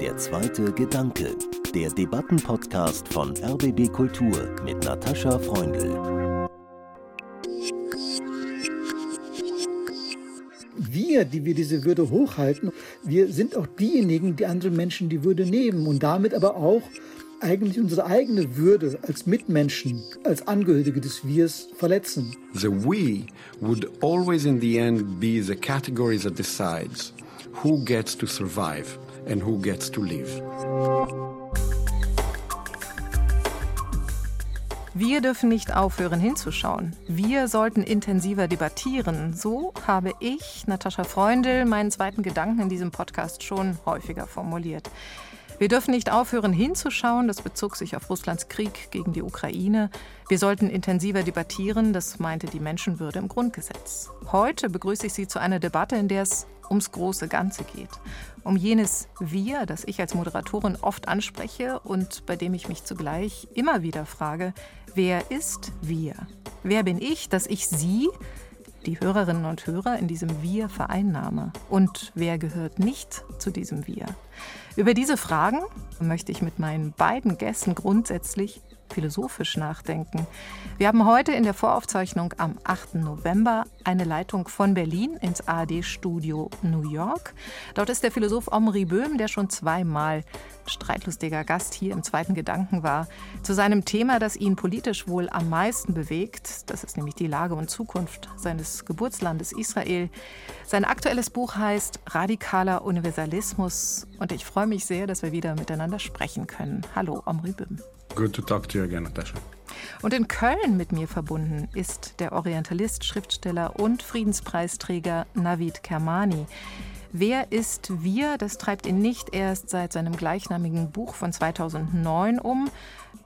Der zweite Gedanke, der Debattenpodcast von RBB Kultur mit Natascha Freundl. Wir, die wir diese Würde hochhalten, wir sind auch diejenigen, die anderen Menschen die Würde nehmen und damit aber auch eigentlich unsere eigene Würde als Mitmenschen, als Angehörige des Wirs verletzen. The we would always in the end be the category that decides who gets to survive and who gets to live. Wir dürfen nicht aufhören hinzuschauen. Wir sollten intensiver debattieren. So habe ich, Natascha Freundl, meinen zweiten Gedanken in diesem Podcast schon häufiger formuliert. Wir dürfen nicht aufhören hinzuschauen, das bezog sich auf Russlands Krieg gegen die Ukraine. Wir sollten intensiver debattieren, das meinte die Menschenwürde im Grundgesetz. Heute begrüße ich Sie zu einer Debatte, in der es ums große Ganze geht. Um jenes Wir, das ich als Moderatorin oft anspreche und bei dem ich mich zugleich immer wieder frage, wer ist wir? Wer bin ich, dass ich Sie, die Hörerinnen und Hörer in diesem Wir vereinnahme? Und wer gehört nicht zu diesem Wir? Über diese Fragen möchte ich mit meinen beiden Gästen grundsätzlich philosophisch nachdenken. Wir haben heute in der Voraufzeichnung am 8. November eine Leitung von Berlin ins ARD-Studio New York. Dort ist der Philosoph Omri Böhm, der schon zweimal streitlustiger Gast hier im zweiten Gedanken war, zu seinem Thema, das ihn politisch wohl am meisten bewegt. Das ist nämlich die Lage und Zukunft seines Geburtslandes Israel. Sein aktuelles Buch heißt Radikaler Universalismus und ich freue mich sehr, dass wir wieder miteinander sprechen können. Hallo, Omri Böhm. Good to talk to you again, Natascha. Und in Köln mit mir verbunden ist der Orientalist, Schriftsteller und Friedenspreisträger Navid Kermani. Wer ist wir? Das treibt ihn nicht erst seit seinem gleichnamigen Buch von 2009 um.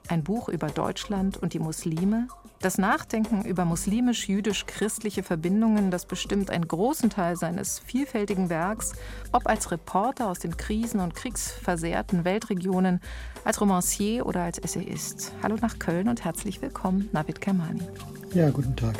Ein Buch über Deutschland und die Muslime, das Nachdenken über muslimisch-jüdisch-christliche Verbindungen, das bestimmt einen großen Teil seines vielfältigen Werks, ob als Reporter aus den krisen- und kriegsversehrten Weltregionen, als Romancier oder als Essayist. Hallo nach Köln und herzlich willkommen, Navid Kermani. Ja, guten Tag.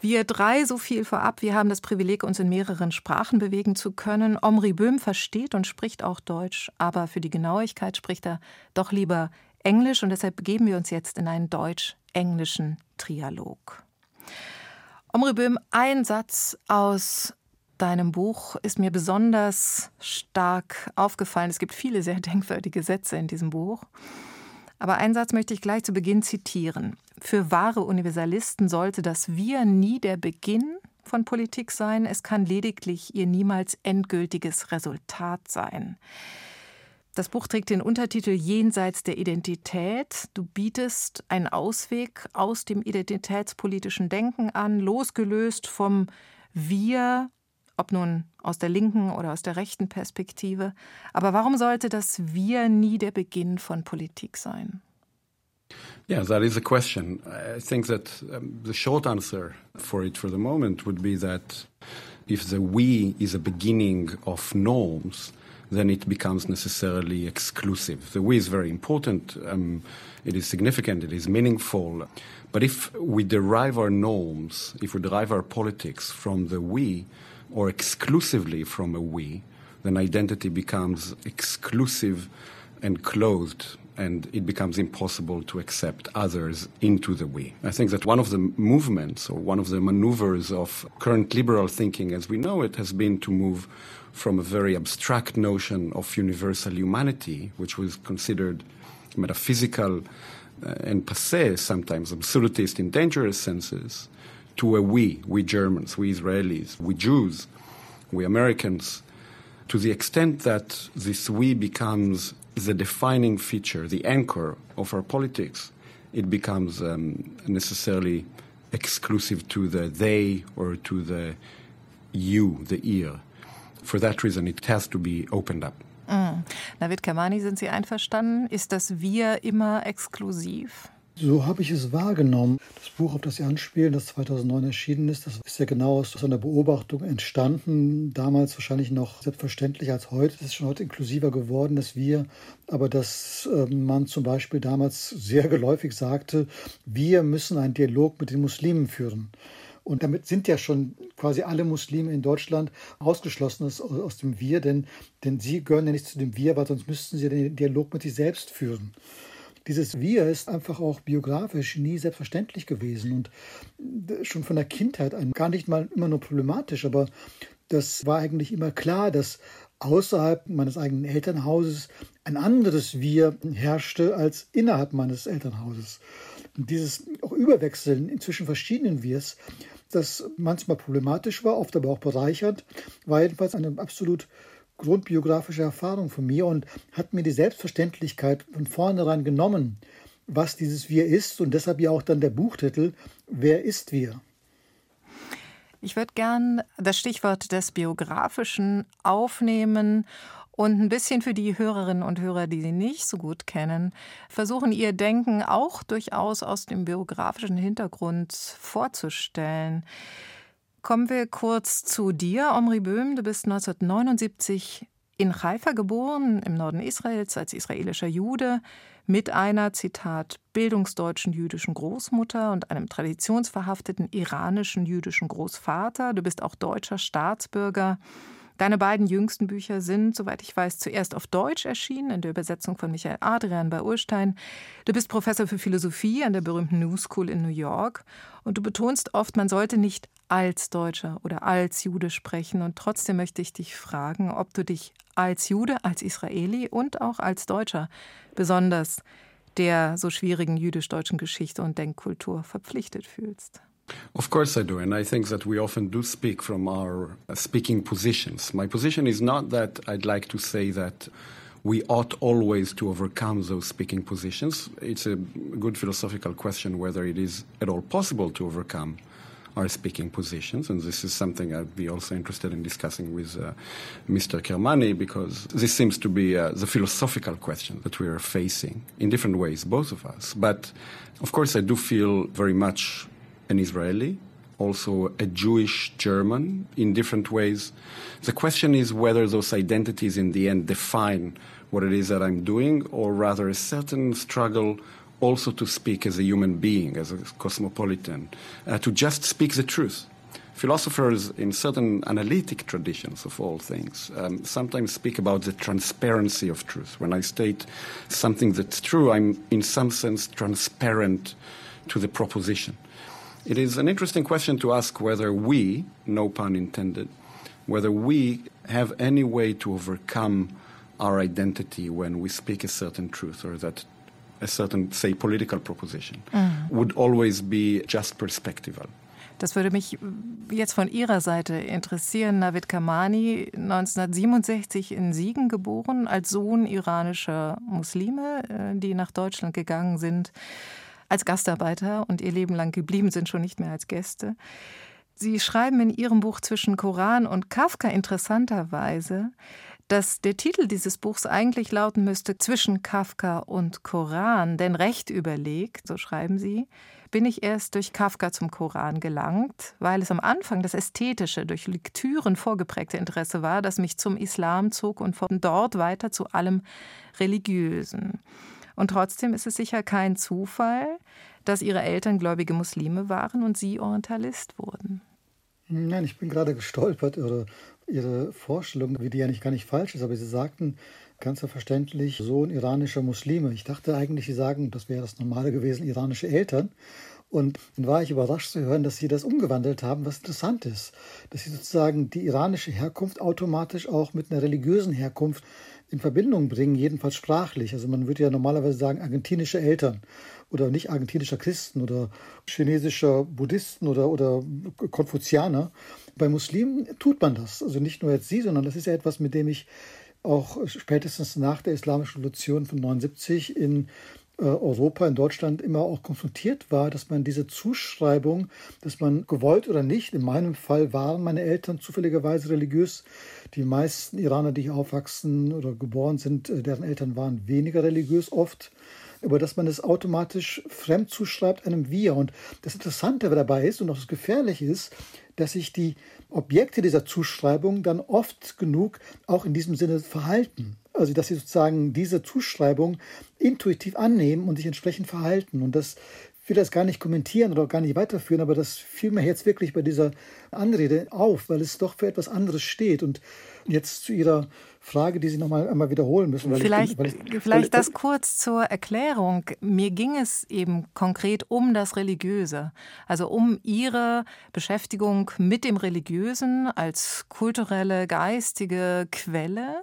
Wir drei, so viel vorab, wir haben das Privileg, uns in mehreren Sprachen bewegen zu können. Omri Böhm versteht und spricht auch Deutsch, aber für die Genauigkeit spricht er doch lieber Englisch und deshalb begeben wir uns jetzt in einen deutsch-englischen Trialog. Omri Böhm, ein Satz aus deinem Buch ist mir besonders stark aufgefallen. Es gibt viele sehr denkwürdige Sätze in diesem Buch. Aber einen Satz möchte ich gleich zu Beginn zitieren. Für wahre Universalisten sollte das Wir nie der Beginn von Politik sein, es kann lediglich ihr niemals endgültiges Resultat sein. Das Buch trägt den Untertitel Jenseits der Identität. Du bietest einen Ausweg aus dem identitätspolitischen Denken an, losgelöst vom Wir, ob nun aus der linken oder aus der rechten Perspektive. Aber warum sollte das Wir nie der Beginn von Politik sein? Yeah, that is a question. I think that um, the short answer for it for the moment would be that if the we is a beginning of norms, then it becomes necessarily exclusive. The we is very important. Um, it is significant. It is meaningful. But if we derive our norms, if we derive our politics from the we, or exclusively from a we, then identity becomes exclusive and closed and it becomes impossible to accept others into the we. I think that one of the movements or one of the maneuvers of current liberal thinking as we know it has been to move from a very abstract notion of universal humanity, which was considered metaphysical uh, and passe, sometimes absolutist in dangerous senses, to a we, we Germans, we Israelis, we Jews, we Americans, to the extent that this we becomes the defining feature, the anchor of our politics, it becomes um, necessarily exclusive to the they or to the you, the ear. For that reason, it has to be opened up. Mm. David Kamani, sind Sie einverstanden? Ist das Wir immer exklusiv? So habe ich es wahrgenommen. Das Buch, auf das Sie anspielen, das 2009 erschienen ist, das ist ja genau aus einer Beobachtung entstanden. Damals wahrscheinlich noch selbstverständlicher als heute. Es ist schon heute inklusiver geworden, dass wir, aber dass ähm, man zum Beispiel damals sehr geläufig sagte, wir müssen einen Dialog mit den Muslimen führen. Und damit sind ja schon quasi alle Muslime in Deutschland ausgeschlossen aus, aus dem Wir, denn, denn sie gehören ja nicht zu dem Wir, weil sonst müssten sie den Dialog mit sich selbst führen. Dieses Wir ist einfach auch biografisch nie selbstverständlich gewesen und schon von der Kindheit an gar nicht mal immer nur problematisch, aber das war eigentlich immer klar, dass außerhalb meines eigenen Elternhauses ein anderes Wir herrschte als innerhalb meines Elternhauses. Und dieses auch Überwechseln zwischen verschiedenen Wirs, das manchmal problematisch war, oft aber auch bereichernd, war jedenfalls eine absolut grundbiografische Erfahrung von mir und hat mir die Selbstverständlichkeit von vornherein genommen, was dieses Wir ist und deshalb ja auch dann der Buchtitel Wer ist wir? Ich würde gern das Stichwort des Biografischen aufnehmen und ein bisschen für die Hörerinnen und Hörer, die Sie nicht so gut kennen, versuchen, Ihr Denken auch durchaus aus dem biografischen Hintergrund vorzustellen. Kommen wir kurz zu dir, Omri Böhm. Du bist 1979 in Haifa geboren, im Norden Israels, als israelischer Jude mit einer, Zitat, bildungsdeutschen jüdischen Großmutter und einem traditionsverhafteten iranischen jüdischen Großvater. Du bist auch deutscher Staatsbürger. Deine beiden jüngsten Bücher sind, soweit ich weiß, zuerst auf Deutsch erschienen, in der Übersetzung von Michael Adrian bei Urstein. Du bist Professor für Philosophie an der berühmten New School in New York und du betonst oft, man sollte nicht als Deutscher oder als Jude sprechen. Und trotzdem möchte ich dich fragen, ob du dich als Jude, als Israeli und auch als Deutscher besonders der so schwierigen jüdisch-deutschen Geschichte und Denkkultur verpflichtet fühlst. Of course I do, and I think that we often do speak from our uh, speaking positions. My position is not that I'd like to say that we ought always to overcome those speaking positions. It's a good philosophical question whether it is at all possible to overcome our speaking positions, and this is something I'd be also interested in discussing with uh, Mr. Kermani because this seems to be uh, the philosophical question that we are facing in different ways, both of us. But of course, I do feel very much an Israeli, also a Jewish German in different ways. The question is whether those identities in the end define what it is that I'm doing, or rather a certain struggle also to speak as a human being, as a cosmopolitan, uh, to just speak the truth. Philosophers in certain analytic traditions of all things um, sometimes speak about the transparency of truth. When I state something that's true, I'm in some sense transparent to the proposition. It is an interesting question to ask whether we, no pun intended, whether we have any way to overcome our identity when we speak a certain truth or that a certain, say, political proposition mm. would always be just perspectival. Das würde mich jetzt von Ihrer Seite interessieren. Navid Kamani, 1967 in Siegen geboren, als Sohn iranischer Muslime, äh, die nach Deutschland gegangen sind als Gastarbeiter und ihr Leben lang geblieben sind, schon nicht mehr als Gäste. Sie schreiben in Ihrem Buch zwischen Koran und Kafka interessanterweise, dass der Titel dieses Buchs eigentlich lauten müsste zwischen Kafka und Koran, denn recht überlegt, so schreiben Sie, bin ich erst durch Kafka zum Koran gelangt, weil es am Anfang das ästhetische, durch Lektüren vorgeprägte Interesse war, das mich zum Islam zog und von dort weiter zu allem Religiösen. Und trotzdem ist es sicher kein Zufall, dass ihre Eltern gläubige Muslime waren und sie Orientalist wurden. Nein, ich bin gerade gestolpert oder Ihre Vorstellung, wie die ja nicht gar nicht falsch ist, aber Sie sagten ganz verständlich Sohn iranischer Muslime. Ich dachte eigentlich, Sie sagen, das wäre das Normale gewesen, iranische Eltern. Und dann war ich überrascht zu hören, dass Sie das umgewandelt haben, was interessant ist. Dass Sie sozusagen die iranische Herkunft automatisch auch mit einer religiösen Herkunft in Verbindung bringen, jedenfalls sprachlich. Also man würde ja normalerweise sagen argentinische Eltern oder nicht argentinischer Christen oder chinesischer Buddhisten oder, oder Konfuzianer. Bei Muslimen tut man das. Also nicht nur jetzt Sie, sondern das ist ja etwas, mit dem ich auch spätestens nach der Islamischen Revolution von 79 in Europa, in Deutschland immer auch konfrontiert war, dass man diese Zuschreibung, dass man gewollt oder nicht, in meinem Fall waren meine Eltern zufälligerweise religiös. Die meisten Iraner, die hier aufwachsen oder geboren sind, äh, deren Eltern waren weniger religiös oft aber dass man es automatisch fremd zuschreibt einem Wir. Und das Interessante dabei ist und auch das Gefährliche ist, dass sich die Objekte dieser Zuschreibung dann oft genug auch in diesem Sinne verhalten. Also dass sie sozusagen diese Zuschreibung intuitiv annehmen und sich entsprechend verhalten. Und das will das gar nicht kommentieren oder gar nicht weiterführen, aber das fiel mir jetzt wirklich bei dieser Anrede auf, weil es doch für etwas anderes steht. Und jetzt zu Ihrer Frage, die Sie noch mal einmal wiederholen müssen. vielleicht ich, weil ich, vielleicht weil, das kurz zur Erklärung. Mir ging es eben konkret um das Religiöse, also um Ihre Beschäftigung mit dem Religiösen als kulturelle, geistige Quelle.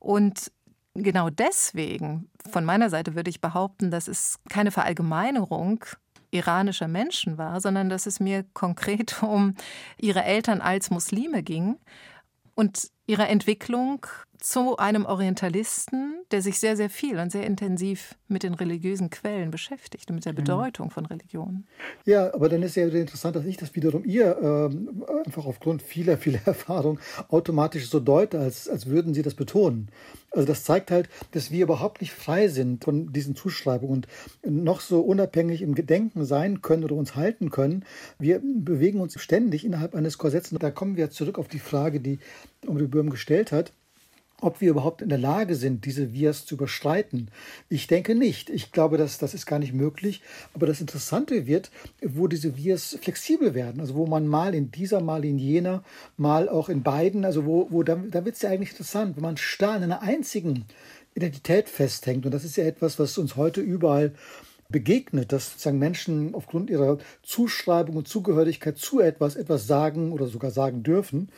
Und genau deswegen, von meiner Seite würde ich behaupten, dass es keine Verallgemeinerung iranischer Menschen war, sondern dass es mir konkret um ihre Eltern als Muslime ging und ihre Entwicklung zu einem Orientalisten, der sich sehr, sehr viel und sehr intensiv mit den religiösen Quellen beschäftigt und mit der mhm. Bedeutung von Religion. Ja, aber dann ist ja interessant, dass ich das wiederum ihr ähm, einfach aufgrund vieler, vieler Erfahrung automatisch so deute, als, als würden sie das betonen. Also das zeigt halt, dass wir überhaupt nicht frei sind von diesen Zuschreibungen und noch so unabhängig im Gedenken sein können oder uns halten können. Wir bewegen uns ständig innerhalb eines Korsetts. Da kommen wir zurück auf die Frage, die Omri Böhm gestellt hat ob wir überhaupt in der Lage sind, diese Vias zu überschreiten. Ich denke nicht. Ich glaube, dass das ist gar nicht möglich. Aber das Interessante wird, wo diese Vias flexibel werden. Also wo man mal in dieser, mal in jener, mal auch in beiden. Also wo, wo da, da wird es ja eigentlich interessant, wenn man starr in einer einzigen Identität festhängt. Und das ist ja etwas, was uns heute überall begegnet, dass sozusagen Menschen aufgrund ihrer Zuschreibung und Zugehörigkeit zu etwas etwas sagen oder sogar sagen dürfen.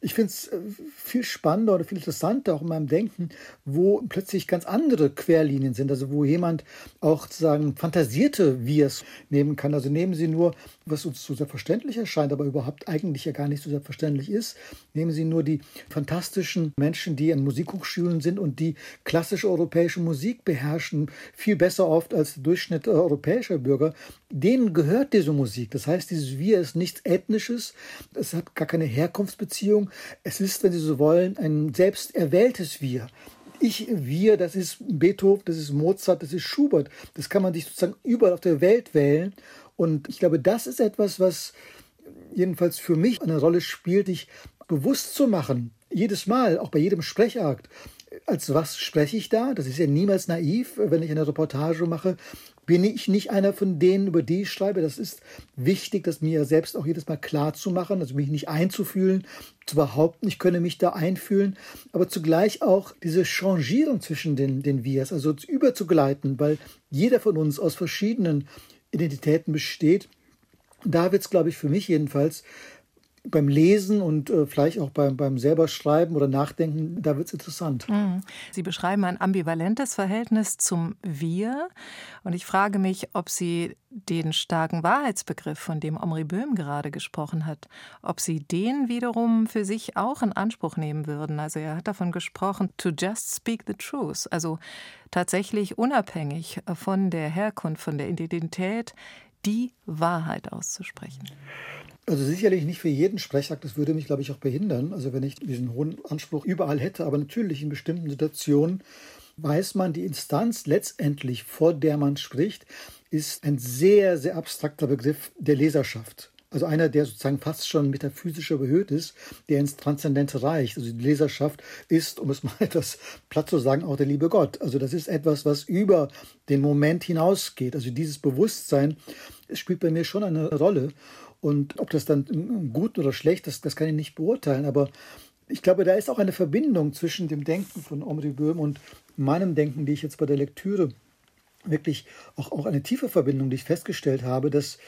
Ich finde es äh, viel spannender oder viel interessanter auch in meinem Denken, wo plötzlich ganz andere Querlinien sind, also wo jemand auch sozusagen fantasierte Wirs nehmen kann. Also nehmen Sie nur, was uns so selbstverständlich erscheint, aber überhaupt eigentlich ja gar nicht so selbstverständlich ist, nehmen Sie nur die fantastischen Menschen, die an Musikhochschulen sind und die klassische europäische Musik beherrschen, viel besser oft als der Durchschnitt Durchschnitt europäischer Bürger, denen gehört diese Musik. Das heißt, dieses Wir ist nichts Ethnisches, es hat gar keine Herkunftsbeziehung. Es ist, wenn Sie so wollen, ein selbst erwähltes Wir. Ich, wir, das ist Beethoven, das ist Mozart, das ist Schubert. Das kann man sich sozusagen überall auf der Welt wählen. Und ich glaube, das ist etwas, was jedenfalls für mich eine Rolle spielt, dich bewusst zu machen. Jedes Mal, auch bei jedem Sprechakt. Als was spreche ich da? Das ist ja niemals naiv, wenn ich eine Reportage mache bin ich nicht einer von denen, über die ich schreibe. Das ist wichtig, das mir selbst auch jedes Mal klar zu machen, also mich nicht einzufühlen, zu behaupten, ich könne mich da einfühlen, aber zugleich auch diese Changierung zwischen den, den Vias, also überzugleiten, weil jeder von uns aus verschiedenen Identitäten besteht. Da wird es, glaube ich, für mich jedenfalls beim Lesen und äh, vielleicht auch beim, beim selber Schreiben oder Nachdenken, da wird es interessant. Mhm. Sie beschreiben ein ambivalentes Verhältnis zum Wir. Und ich frage mich, ob Sie den starken Wahrheitsbegriff, von dem Omri Böhm gerade gesprochen hat, ob Sie den wiederum für sich auch in Anspruch nehmen würden. Also er hat davon gesprochen, to just speak the truth, also tatsächlich unabhängig von der Herkunft, von der Identität, die Wahrheit auszusprechen. Also sicherlich nicht für jeden Sprechakt, das würde mich, glaube ich, auch behindern. Also wenn ich diesen hohen Anspruch überall hätte, aber natürlich in bestimmten Situationen weiß man, die Instanz letztendlich, vor der man spricht, ist ein sehr, sehr abstrakter Begriff der Leserschaft. Also einer, der sozusagen fast schon metaphysischer behöht ist, der ins Transzendente reicht. Also die Leserschaft ist, um es mal etwas platt zu sagen, auch der liebe Gott. Also das ist etwas, was über den Moment hinausgeht. Also dieses Bewusstsein spielt bei mir schon eine Rolle. Und ob das dann gut oder schlecht ist, das kann ich nicht beurteilen. Aber ich glaube, da ist auch eine Verbindung zwischen dem Denken von Omri Böhm und meinem Denken, die ich jetzt bei der Lektüre wirklich auch, auch eine tiefe Verbindung, die ich festgestellt habe, dass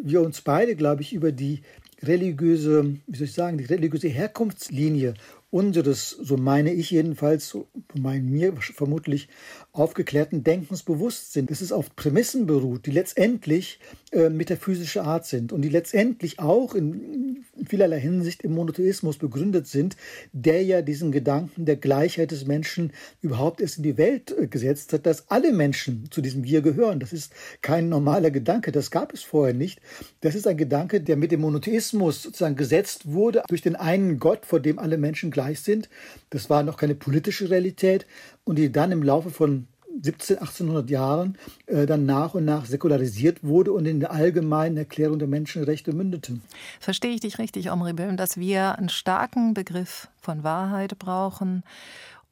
wir uns beide, glaube ich, über die religiöse, wie soll ich sagen, die religiöse Herkunftslinie unseres, so meine ich jedenfalls, so meinen mir vermutlich aufgeklärten Denkens bewusst sind, dass es auf Prämissen beruht, die letztendlich äh, metaphysische Art sind und die letztendlich auch in vielerlei Hinsicht im Monotheismus begründet sind, der ja diesen Gedanken der Gleichheit des Menschen überhaupt erst in die Welt äh, gesetzt hat, dass alle Menschen zu diesem Wir gehören. Das ist kein normaler Gedanke, das gab es vorher nicht. Das ist ein Gedanke, der mit dem Monotheismus sozusagen gesetzt wurde durch den einen Gott, vor dem alle Menschen gleich sind. Das war noch keine politische Realität und die dann im Laufe von 17, 1800 Jahren äh, dann nach und nach säkularisiert wurde und in der allgemeinen Erklärung der Menschenrechte mündete. Verstehe ich dich richtig, Omri Böhm, dass wir einen starken Begriff von Wahrheit brauchen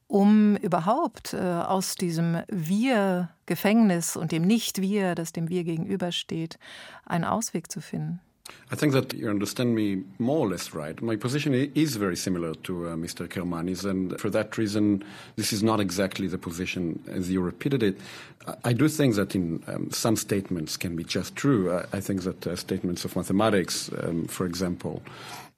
um überhaupt äh, aus diesem Wir-Gefängnis und dem Nicht-Wir, das dem Wir gegenübersteht, einen Ausweg zu finden? I think that you understand me more or less right. My position is very similar to uh, Mr. Kermani's, and for that reason, this is not exactly the position as you repeated it. I do think that in um, some statements can be just true. I, I think that uh, statements of mathematics, um, for example,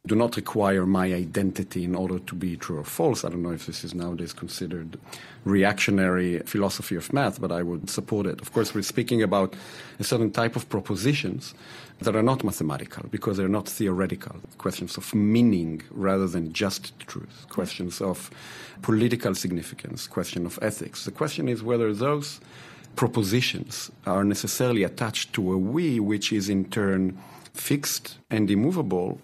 do not require my identity in order to be true or false. I don't know if this is nowadays considered reactionary philosophy of math, but I would support it. Of course, we're speaking about a certain type of propositions that are not mathematical because they're not theoretical. Questions of meaning rather than just truth. Questions of political significance. Question of ethics. The question is whether those propositions are necessarily attached to a we, which is in turn fixed and immovable,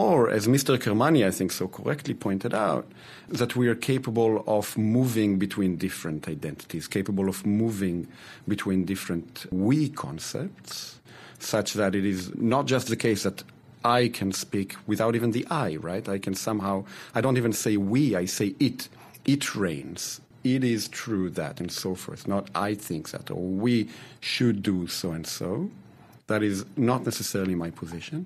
or, as Mr. Kermani, I think, so correctly pointed out, that we are capable of moving between different identities, capable of moving between different we concepts, such that it is not just the case that I can speak without even the I, right? I can somehow, I don't even say we, I say it. It reigns. It is true that, and so forth. Not I think that, or we should do so and so. That is not necessarily my position.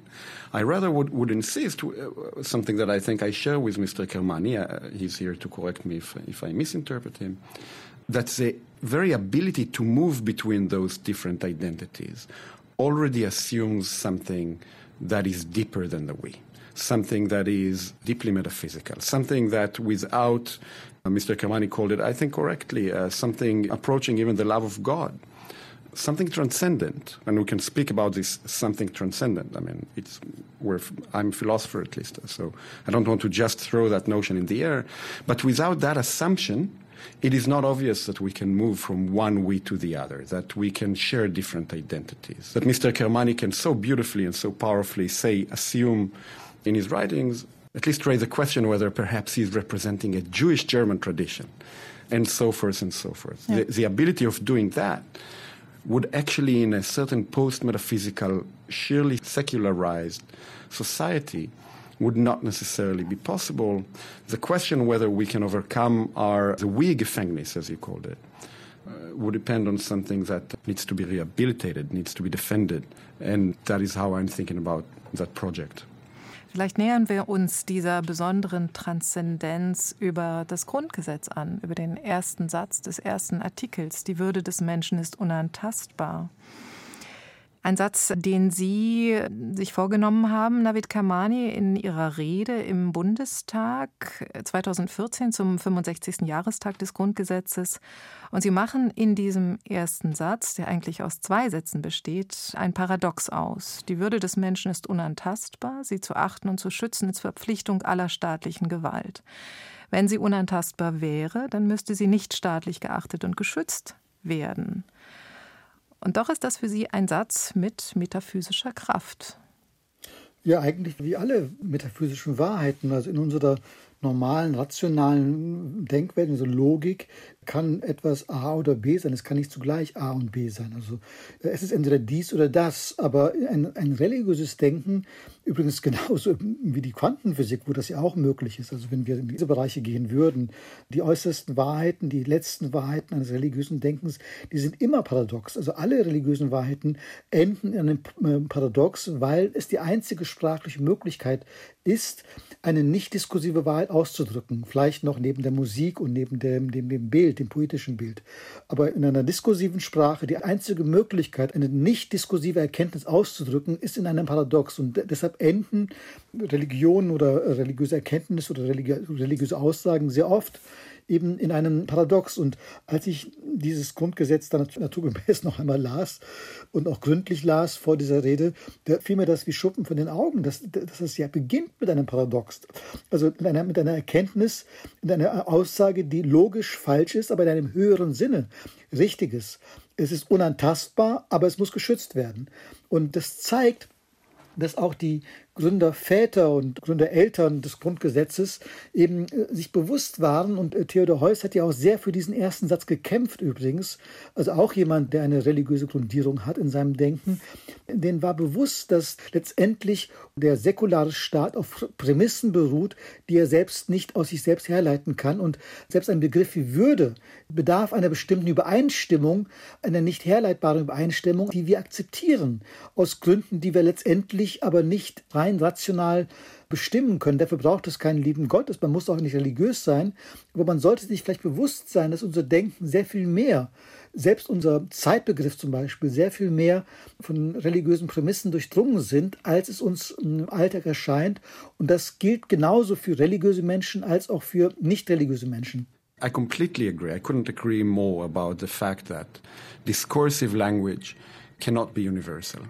I rather would, would insist uh, something that I think I share with Mr. Kermani. Uh, he's here to correct me if, if I misinterpret him. That the very ability to move between those different identities already assumes something that is deeper than the we, something that is deeply metaphysical, something that without, uh, Mr. Kermani called it, I think correctly, uh, something approaching even the love of God something transcendent, and we can speak about this something transcendent. I mean, it's where I'm a philosopher at least, so I don't want to just throw that notion in the air. But without that assumption, it is not obvious that we can move from one we to the other, that we can share different identities. That Mr. Kermani can so beautifully and so powerfully say, assume in his writings, at least raise the question whether perhaps he's representing a Jewish German tradition, and so forth and so forth. Yeah. The, the ability of doing that would actually, in a certain post metaphysical, surely secularized society, would not necessarily be possible. The question whether we can overcome our the we Gefängnis, as you called it, uh, would depend on something that needs to be rehabilitated, needs to be defended, and that is how I'm thinking about that project. Vielleicht nähern wir uns dieser besonderen Transzendenz über das Grundgesetz an, über den ersten Satz des ersten Artikels. Die Würde des Menschen ist unantastbar. Ein Satz, den Sie sich vorgenommen haben, Navid Kamani, in Ihrer Rede im Bundestag 2014 zum 65. Jahrestag des Grundgesetzes. Und Sie machen in diesem ersten Satz, der eigentlich aus zwei Sätzen besteht, ein Paradox aus. Die Würde des Menschen ist unantastbar, sie zu achten und zu schützen ist Verpflichtung aller staatlichen Gewalt. Wenn sie unantastbar wäre, dann müsste sie nicht staatlich geachtet und geschützt werden. Und doch ist das für Sie ein Satz mit metaphysischer Kraft. Ja, eigentlich wie alle metaphysischen Wahrheiten. Also in unserer normalen, rationalen Denkwelt, in so Logik, kann etwas A oder B sein. Es kann nicht zugleich A und B sein. Also äh, es ist entweder dies oder das. Aber ein, ein religiöses Denken, übrigens genauso wie die Quantenphysik, wo das ja auch möglich ist. Also wenn wir in diese Bereiche gehen würden, die äußersten Wahrheiten, die letzten Wahrheiten eines religiösen Denkens, die sind immer paradox. Also alle religiösen Wahrheiten enden in einem äh, Paradox, weil es die einzige sprachliche Möglichkeit ist, eine nicht diskursive Wahrheit auszudrücken. Vielleicht noch neben der Musik und neben dem, dem, dem Bild Bild, dem poetischen Bild. Aber in einer diskursiven Sprache, die einzige Möglichkeit, eine nicht diskursive Erkenntnis auszudrücken, ist in einem Paradox. Und deshalb enden Religionen oder religiöse Erkenntnisse oder religiöse Aussagen sehr oft eben in einem Paradox. Und als ich dieses Grundgesetz dann naturgemäß noch einmal las und auch gründlich las vor dieser Rede, da fiel mir das wie Schuppen von den Augen, dass, dass es ja beginnt mit einem Paradox. Also mit einer, mit einer Erkenntnis, mit einer Aussage, die logisch falsch ist, aber in einem höheren Sinne richtig ist. Es ist unantastbar, aber es muss geschützt werden. Und das zeigt, dass auch die Gründerväter und Gründereltern des Grundgesetzes eben äh, sich bewusst waren. Und äh, Theodor Heuss hat ja auch sehr für diesen ersten Satz gekämpft übrigens. Also auch jemand, der eine religiöse Grundierung hat in seinem Denken. Den war bewusst, dass letztendlich der säkulare Staat auf Prämissen beruht, die er selbst nicht aus sich selbst herleiten kann. Und selbst ein Begriff wie Würde bedarf einer bestimmten Übereinstimmung, einer nicht herleitbaren Übereinstimmung, die wir akzeptieren, aus Gründen, die wir letztendlich aber nicht rein rational bestimmen können. Dafür braucht es keinen lieben Gott, man muss auch nicht religiös sein, aber man sollte sich vielleicht bewusst sein, dass unser Denken sehr viel mehr selbst unser Zeitbegriff zum Beispiel sehr viel mehr von religiösen Prämissen durchdrungen sind, als es uns im Alltag erscheint. Und das gilt genauso für religiöse Menschen als auch für nicht religiöse Menschen. I completely agree. I couldn't agree more about the fact that discursive language cannot be universal.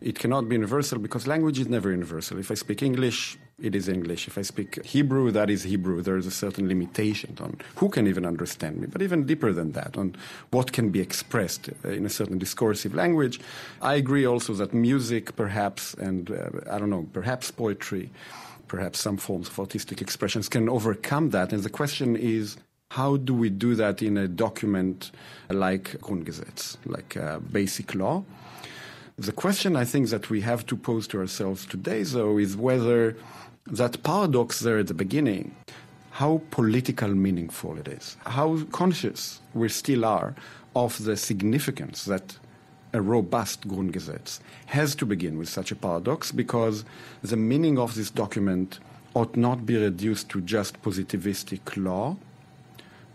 It cannot be universal because language is never universal. If I speak English, it is English. If I speak Hebrew, that is Hebrew. There is a certain limitation on who can even understand me, but even deeper than that, on what can be expressed uh, in a certain discursive language. I agree also that music, perhaps, and uh, I don't know, perhaps poetry, perhaps some forms of artistic expressions can overcome that. And the question is, how do we do that in a document like Grundgesetz, like a basic law? The question I think that we have to pose to ourselves today, though, is whether that paradox there at the beginning, how political meaningful it is, how conscious we still are of the significance that a robust Grundgesetz has to begin with such a paradox because the meaning of this document ought not be reduced to just positivistic law,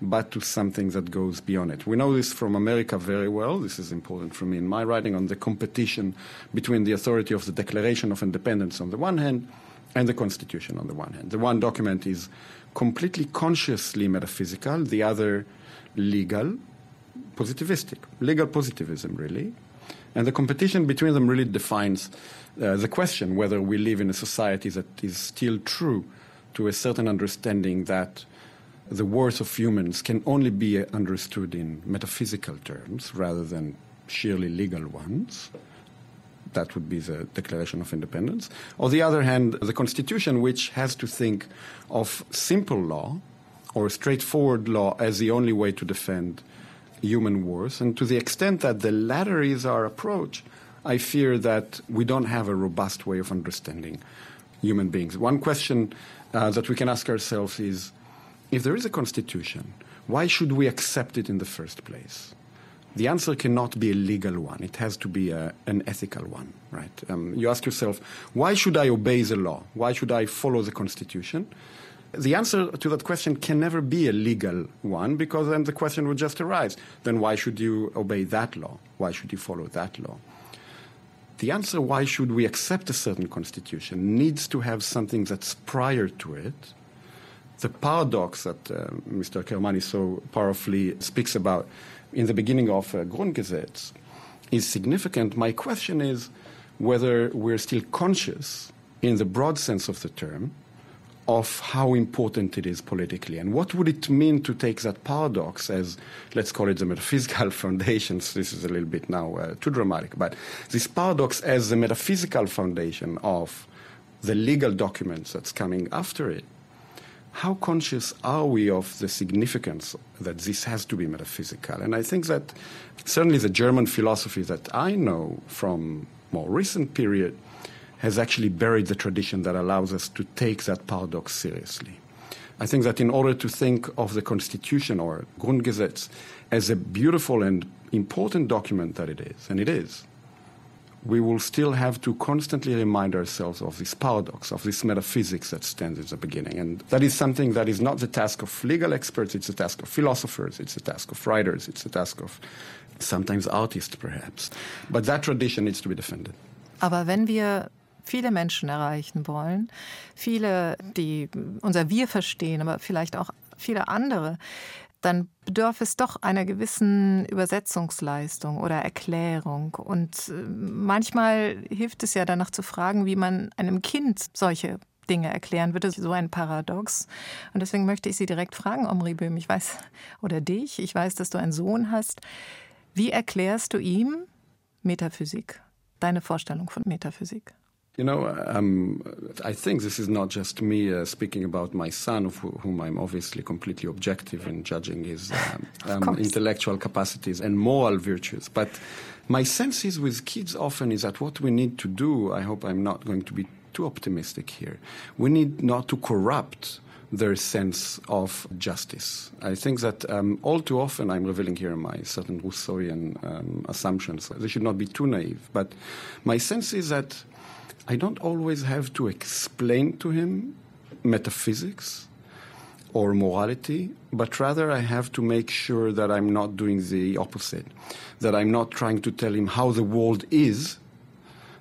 but to something that goes beyond it. We know this from America very well. This is important for me in my writing on the competition between the authority of the Declaration of Independence on the one hand and the Constitution on the one hand. The one document is completely consciously metaphysical, the other legal, positivistic, legal positivism, really. And the competition between them really defines uh, the question whether we live in a society that is still true to a certain understanding that the worth of humans can only be understood in metaphysical terms rather than sheerly legal ones. That would be the Declaration of Independence. On the other hand, the Constitution, which has to think of simple law or straightforward law as the only way to defend human worth. And to the extent that the latter is our approach, I fear that we don't have a robust way of understanding human beings. One question uh, that we can ask ourselves is if there is a constitution, why should we accept it in the first place? The answer cannot be a legal one. It has to be a, an ethical one, right? Um, you ask yourself, why should I obey the law? Why should I follow the constitution? The answer to that question can never be a legal one because then the question would just arise. Then why should you obey that law? Why should you follow that law? The answer, why should we accept a certain constitution, needs to have something that's prior to it the paradox that uh, Mr. Kermani so powerfully speaks about in the beginning of uh, Grundgesetz is significant. My question is whether we're still conscious, in the broad sense of the term, of how important it is politically. And what would it mean to take that paradox as, let's call it the metaphysical foundations? This is a little bit now uh, too dramatic, but this paradox as the metaphysical foundation of the legal documents that's coming after it how conscious are we of the significance that this has to be metaphysical? And I think that certainly the German philosophy that I know from more recent period has actually buried the tradition that allows us to take that paradox seriously. I think that in order to think of the Constitution or Grundgesetz as a beautiful and important document that it is, and it is, we will still have to constantly remind ourselves of this paradox, of this metaphysics that stands at the beginning. And that is something that is not the task of legal experts, it's a task of philosophers, it's a task of writers, it's a task of sometimes artists perhaps. But that tradition needs to be defended. Aber wenn wir viele Menschen erreichen wollen, viele, die unser Wir verstehen, aber vielleicht auch viele andere, dann bedarf es doch einer gewissen Übersetzungsleistung oder Erklärung. Und äh, manchmal hilft es ja danach zu fragen, wie man einem Kind solche Dinge erklären würde, so ein Paradox. Und deswegen möchte ich Sie direkt fragen, Omri Böhm, ich weiß, oder dich, ich weiß, dass du einen Sohn hast. Wie erklärst du ihm Metaphysik, deine Vorstellung von Metaphysik? You know, um, I think this is not just me uh, speaking about my son, of whom I'm obviously completely objective in judging his um, um, intellectual capacities and moral virtues. But my sense is with kids often is that what we need to do, I hope I'm not going to be too optimistic here, we need not to corrupt their sense of justice. I think that um, all too often I'm revealing here my certain Rousseauian um, assumptions. They should not be too naive. But my sense is that I don't always have to explain to him metaphysics or morality, but rather I have to make sure that I'm not doing the opposite, that I'm not trying to tell him how the world is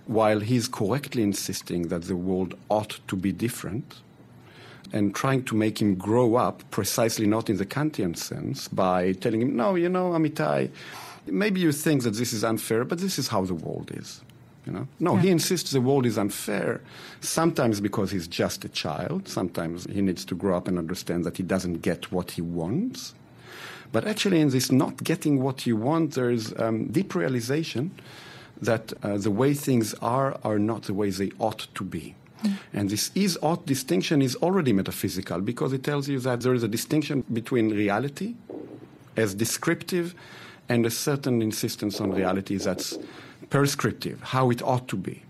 while he's correctly insisting that the world ought to be different and trying to make him grow up precisely not in the Kantian sense by telling him, no, you know, Amitai, maybe you think that this is unfair, but this is how the world is. You know? No, yeah. he insists the world is unfair, sometimes because he's just a child, sometimes he needs to grow up and understand that he doesn't get what he wants. But actually, in this not getting what you want, there's um, deep realization that uh, the way things are are not the way they ought to be. Mm. And this is ought distinction is already metaphysical because it tells you that there is a distinction between reality as descriptive and a certain insistence on reality that's prescriptive, how it ought to be.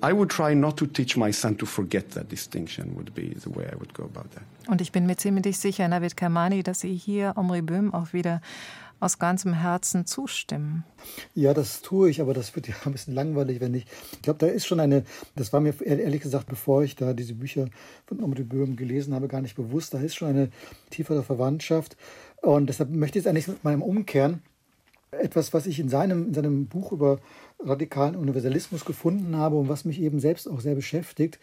I would try not to teach my son to forget that distinction would be the way I would go about that. Und ich bin mir ziemlich sicher, Navid Kamani, dass Sie hier Omri Böhm auch wieder aus ganzem Herzen zustimmen. Ja, das tue ich, aber das wird ja ein bisschen langweilig, wenn ich. Ich glaube, da ist schon eine, das war mir ehrlich gesagt, bevor ich da diese Bücher von Omri Böhm gelesen habe, gar nicht bewusst. Da ist schon eine tiefere Verwandtschaft. Und deshalb möchte ich es eigentlich mit meinem Umkehren etwas, was ich in seinem, in seinem Buch über radikalen Universalismus gefunden habe und was mich eben selbst auch sehr beschäftigt.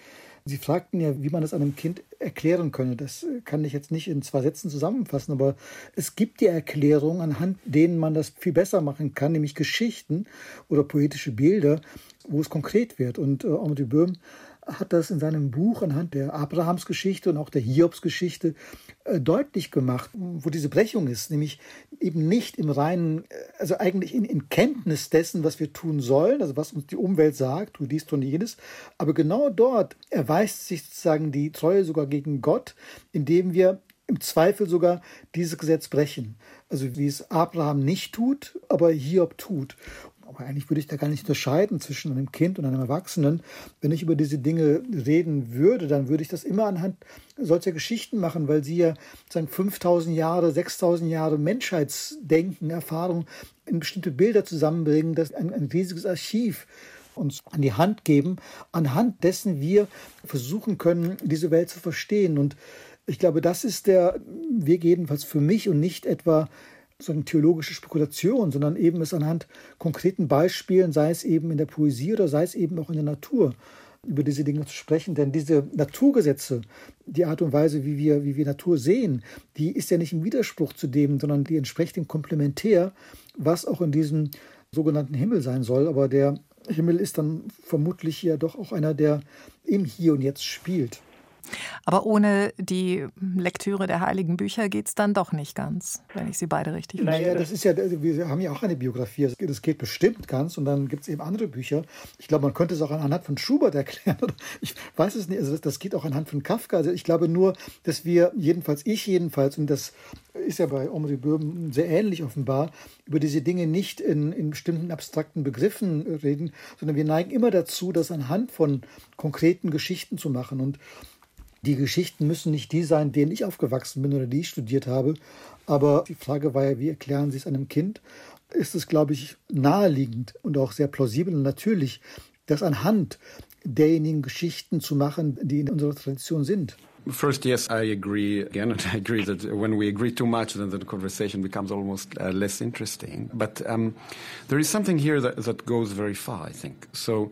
Sie fragten ja, wie man das einem Kind erklären könne. Das kann ich jetzt nicht in zwei Sätzen zusammenfassen, aber es gibt die Erklärungen, anhand denen man das viel besser machen kann, nämlich Geschichten oder poetische Bilder, wo es konkret wird. Und äh, Henri Böhm hat das in seinem Buch anhand der Abrahamsgeschichte und auch der Hiobsgeschichte äh, deutlich gemacht, wo diese Brechung ist, nämlich eben nicht im reinen, äh, also eigentlich in, in, Kenntnis dessen, was wir tun sollen, also was uns die Umwelt sagt, tu dies, tu jenes, aber genau dort erweist sich sozusagen die Treue sogar gegen Gott, indem wir im Zweifel sogar dieses Gesetz brechen. Also wie es Abraham nicht tut, aber Hiob tut. Aber eigentlich würde ich da gar nicht unterscheiden zwischen einem Kind und einem Erwachsenen. Wenn ich über diese Dinge reden würde, dann würde ich das immer anhand solcher Geschichten machen, weil sie ja sagen 5000 Jahre, 6000 Jahre Menschheitsdenken, Erfahrung in bestimmte Bilder zusammenbringen, das ein, ein riesiges Archiv uns an die Hand geben, anhand dessen wir versuchen können, diese Welt zu verstehen. Und ich glaube, das ist der Weg jedenfalls für mich und nicht etwa so eine theologische Spekulation, sondern eben es anhand konkreten Beispielen, sei es eben in der Poesie oder sei es eben auch in der Natur, über diese Dinge zu sprechen. Denn diese Naturgesetze, die Art und Weise, wie wir, wie wir Natur sehen, die ist ja nicht im Widerspruch zu dem, sondern die entspricht dem Komplementär, was auch in diesem sogenannten Himmel sein soll. Aber der Himmel ist dann vermutlich ja doch auch einer, der im Hier und Jetzt spielt. Aber ohne die Lektüre der heiligen Bücher geht es dann doch nicht ganz, wenn ich sie beide richtig verstehe. Naja, das ist ja, wir haben ja auch eine Biografie, das geht bestimmt ganz und dann gibt es eben andere Bücher. Ich glaube, man könnte es auch anhand von Schubert erklären. Ich weiß es nicht, also das, das geht auch anhand von Kafka. Also ich glaube nur, dass wir, jedenfalls ich jedenfalls, und das ist ja bei Omri Böhm sehr ähnlich offenbar, über diese Dinge nicht in, in bestimmten abstrakten Begriffen reden, sondern wir neigen immer dazu, das anhand von konkreten Geschichten zu machen. Und die Geschichten müssen nicht die sein, denen ich aufgewachsen bin oder die ich studiert habe. Aber die Frage war ja, wie erklären Sie es einem Kind? Ist es, glaube ich, naheliegend und auch sehr plausibel und natürlich, das anhand derjenigen Geschichten zu machen, die in unserer Tradition sind. First, yes, I agree again, and I agree that when we agree too much, then the conversation becomes almost uh, less interesting. But um, there is something here that, that goes very far, I think. So,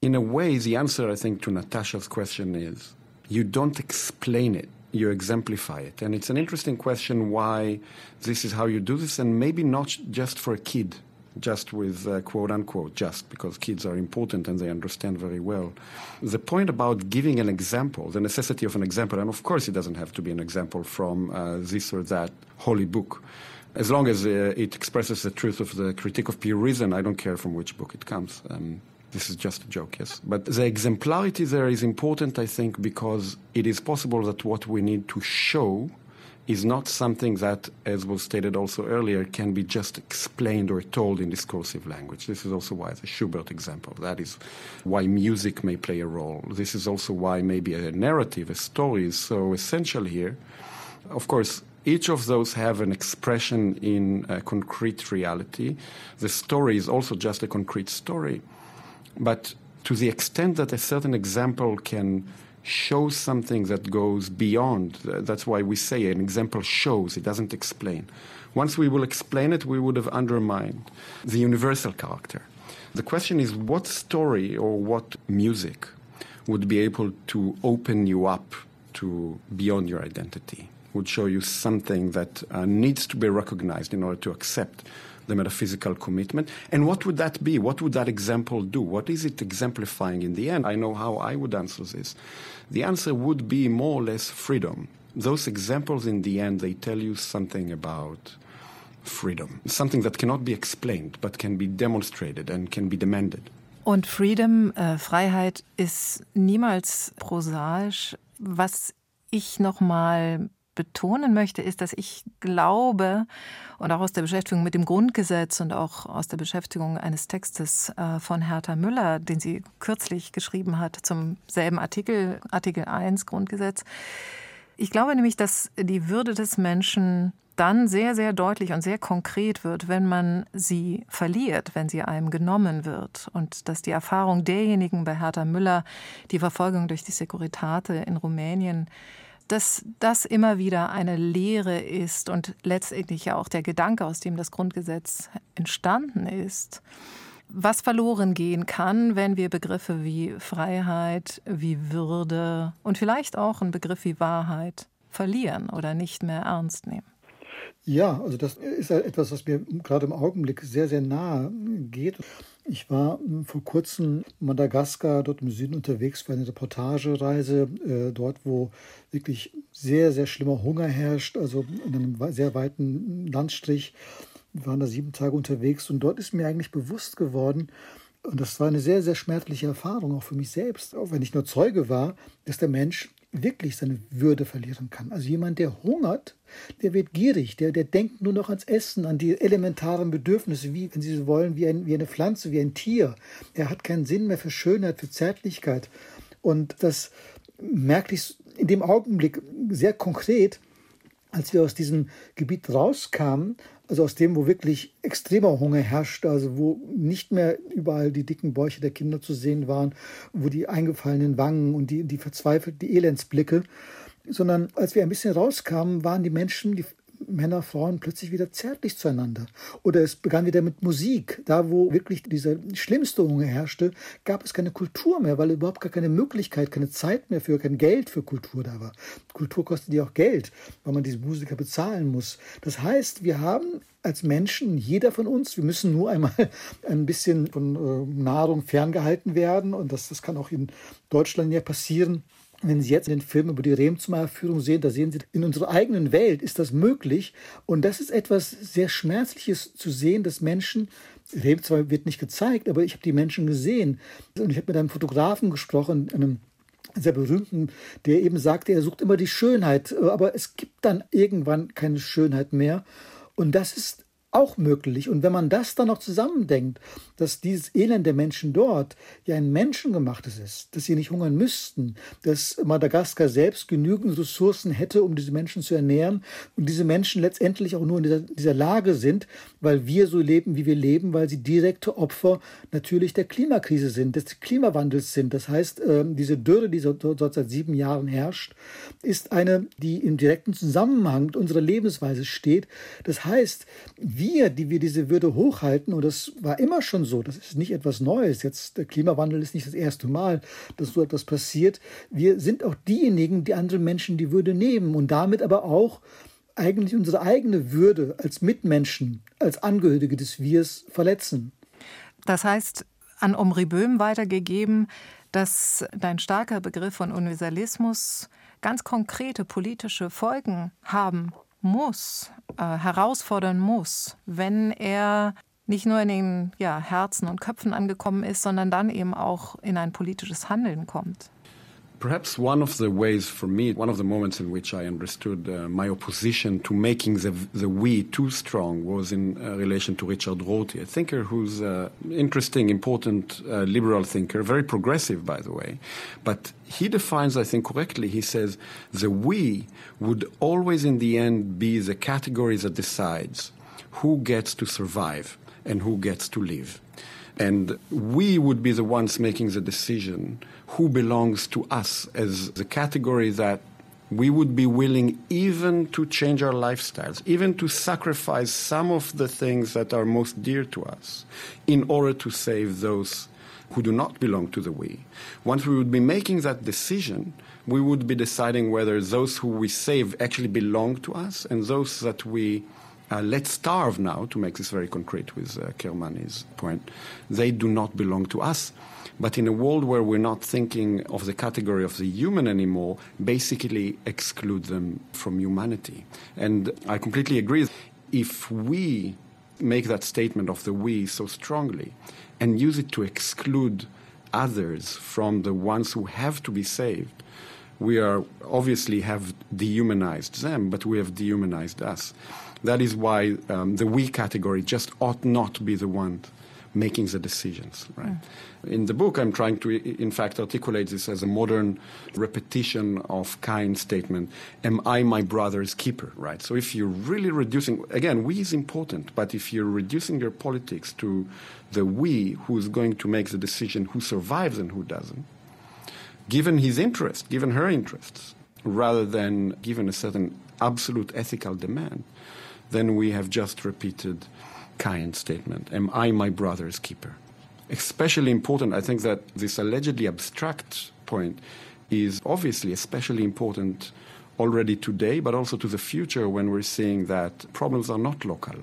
in a way, the answer, I think, to Natasha's question is you don't explain it you exemplify it. And it's an interesting question why this is how you do this and maybe not just for a kid just with uh, quote unquote just because kids are important and they understand very well. The point about giving an example the necessity of an example and of course it doesn't have to be an example from uh, this or that holy book. As long as uh, it expresses the truth of the critique of pure reason i don't care from which book it comes. Um, This is just a joke, yes. But the exemplarity there is important, I think, because it is possible that what we need to show is not something that, as was stated also earlier, can be just explained or told in discursive language. This is also why the Schubert example, that is why music may play a role. This is also why maybe a narrative, a story is so essential here. Of course, each of those have an expression in a concrete reality. The story is also just a concrete story. But to the extent that a certain example can show something that goes beyond. That's why we say an example shows, it doesn't explain. Once we will explain it, we would have undermined the universal character. The question is what story or what music would be able to open you up to beyond your identity, would show you something that uh, needs to be recognized in order to accept the metaphysical commitment. And what would that be? What would that example do? What is it exemplifying in the end? I know how I would answer this. The answer would be more or less freedom. Those examples in the end, they tell you something about freedom, something that cannot be explained, but can be demonstrated and can be demanded. Und Freedom, äh, Freiheit ist niemals prosaisch. Was ich noch mal betonen möchte, ist, dass ich glaube und auch aus der Beschäftigung mit dem Grundgesetz und auch aus der Beschäftigung eines Textes äh, von Hertha Müller, den sie kürzlich geschrieben hat zum selben Artikel, Artikel 1 Grundgesetz. Ich glaube nämlich, dass die Würde des Menschen dann sehr, sehr deutlich und sehr konkret wird, wenn man sie verliert, wenn sie einem genommen wird. Und dass die Erfahrung derjenigen bei Hertha Müller, die Verfolgung durch die Securitate in Rumänien, dass das immer wieder eine Lehre ist und letztendlich ja auch der Gedanke, aus dem das Grundgesetz entstanden ist, was verloren gehen kann, wenn wir Begriffe wie Freiheit, wie Würde und vielleicht auch einen Begriff wie Wahrheit verlieren oder nicht mehr ernst nehmen. Ja, also das ist etwas, was mir gerade im Augenblick sehr, sehr nahe geht. Ich war hm, vor kurzem in Madagaskar, dort im Süden unterwegs für eine Reportagereise, äh, dort, wo wirklich sehr, sehr schlimmer Hunger herrscht, also in einem sehr weiten Landstrich. Wir waren da sieben Tage unterwegs und dort ist mir eigentlich bewusst geworden, und das war eine sehr, sehr schmerzliche Erfahrung, auch für mich selbst, auch wenn ich nur Zeuge war, dass der Mensch wirklich seine Würde verlieren kann. Also jemand, der hungert, der wird gierig, der, der denkt nur noch ans Essen, an die elementaren Bedürfnisse, wie, wenn Sie so wollen, wie, ein, wie eine Pflanze, wie ein Tier. Er hat keinen Sinn mehr für Schönheit, für Zärtlichkeit. Und das merkte ich in dem Augenblick sehr konkret, als wir aus diesem Gebiet rauskamen, also aus dem, wo wirklich extremer Hunger herrscht, also wo nicht mehr überall die dicken Bäuche der Kinder zu sehen waren, wo die eingefallenen Wangen und die, die verzweifelten Elendsblicke, sondern als wir ein bisschen rauskamen, waren die Menschen, die Männer, Frauen plötzlich wieder zärtlich zueinander. Oder es begann wieder mit Musik. Da, wo wirklich diese schlimmste Hunger herrschte, gab es keine Kultur mehr, weil überhaupt gar keine Möglichkeit, keine Zeit mehr für, kein Geld für Kultur da war. Kultur kostet ja auch Geld, weil man diese Musiker bezahlen muss. Das heißt, wir haben als Menschen, jeder von uns, wir müssen nur einmal ein bisschen von äh, Nahrung ferngehalten werden. Und das, das kann auch in Deutschland ja passieren wenn Sie jetzt den Film über die Remzma-Führung sehen, da sehen Sie, in unserer eigenen Welt ist das möglich. Und das ist etwas sehr Schmerzliches zu sehen, dass Menschen, Remzma wird nicht gezeigt, aber ich habe die Menschen gesehen. Und ich habe mit einem Fotografen gesprochen, einem sehr berühmten, der eben sagte, er sucht immer die Schönheit, aber es gibt dann irgendwann keine Schönheit mehr. Und das ist auch möglich. Und wenn man das dann noch zusammendenkt, dass dieses Elend der Menschen dort ja ein menschengemachtes ist, dass sie nicht hungern müssten, dass Madagaskar selbst genügend Ressourcen hätte, um diese Menschen zu ernähren und diese Menschen letztendlich auch nur in dieser, dieser Lage sind, weil wir so leben, wie wir leben, weil sie direkte Opfer natürlich der Klimakrise sind, des Klimawandels sind. Das heißt, ähm, diese Dürre, die dort seit sieben Jahren herrscht, ist eine, die im direkten Zusammenhang mit unserer Lebensweise steht. Das heißt, wir, die wir diese Würde hochhalten, und das war immer schon so, das ist nicht etwas Neues, jetzt der Klimawandel ist nicht das erste Mal, dass so etwas passiert, wir sind auch diejenigen, die anderen Menschen die Würde nehmen und damit aber auch eigentlich unsere eigene Würde als Mitmenschen, als Angehörige des Wirs verletzen. Das heißt, an Omri Böhm weitergegeben, dass dein starker Begriff von Universalismus ganz konkrete politische Folgen haben muss, äh, herausfordern muss, wenn er nicht nur in den ja, Herzen und Köpfen angekommen ist, sondern dann eben auch in ein politisches Handeln kommt. Perhaps one of the ways for me, one of the moments in which I understood uh, my opposition to making the, the we too strong was in uh, relation to Richard Rorty, a thinker who's an uh, interesting, important uh, liberal thinker, very progressive, by the way. But he defines, I think, correctly. He says the we would always, in the end, be the category that decides who gets to survive and who gets to live. And we would be the ones making the decision who belongs to us as the category that we would be willing even to change our lifestyles, even to sacrifice some of the things that are most dear to us in order to save those who do not belong to the we. Once we would be making that decision, we would be deciding whether those who we save actually belong to us and those that we uh, let starve now, to make this very concrete with uh, Kermani's point, they do not belong to us. But in a world where we're not thinking of the category of the human anymore, basically exclude them from humanity. And I completely agree. If we make that statement of the we so strongly and use it to exclude others from the ones who have to be saved, we are obviously have dehumanized them, but we have dehumanized us. That is why um, the we category just ought not to be the one making the decisions. Right. Mm. In the book, I'm trying to, in fact, articulate this as a modern repetition of Cain's statement: "Am I my brother's keeper?" Right. So if you're really reducing, again, we is important, but if you're reducing your politics to the we who's going to make the decision who survives and who doesn't, given his interest, given her interests, rather than given a certain absolute ethical demand, then we have just repeated Cain's statement Am I my brother's keeper? Especially important, I think that this allegedly abstract point is obviously especially important already today, but also to the future when we're seeing that problems are not local.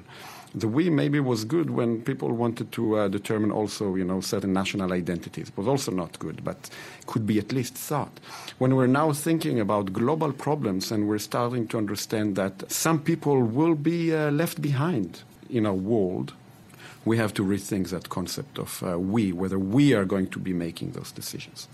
The we maybe was good when people wanted to uh, determine also, you know, certain national identities. It was also not good, but could be at least thought. When we're now thinking about global problems and we're starting to understand that some people will be uh, left behind in our world, we have to rethink that concept of uh, we, whether we are going to be making those decisions.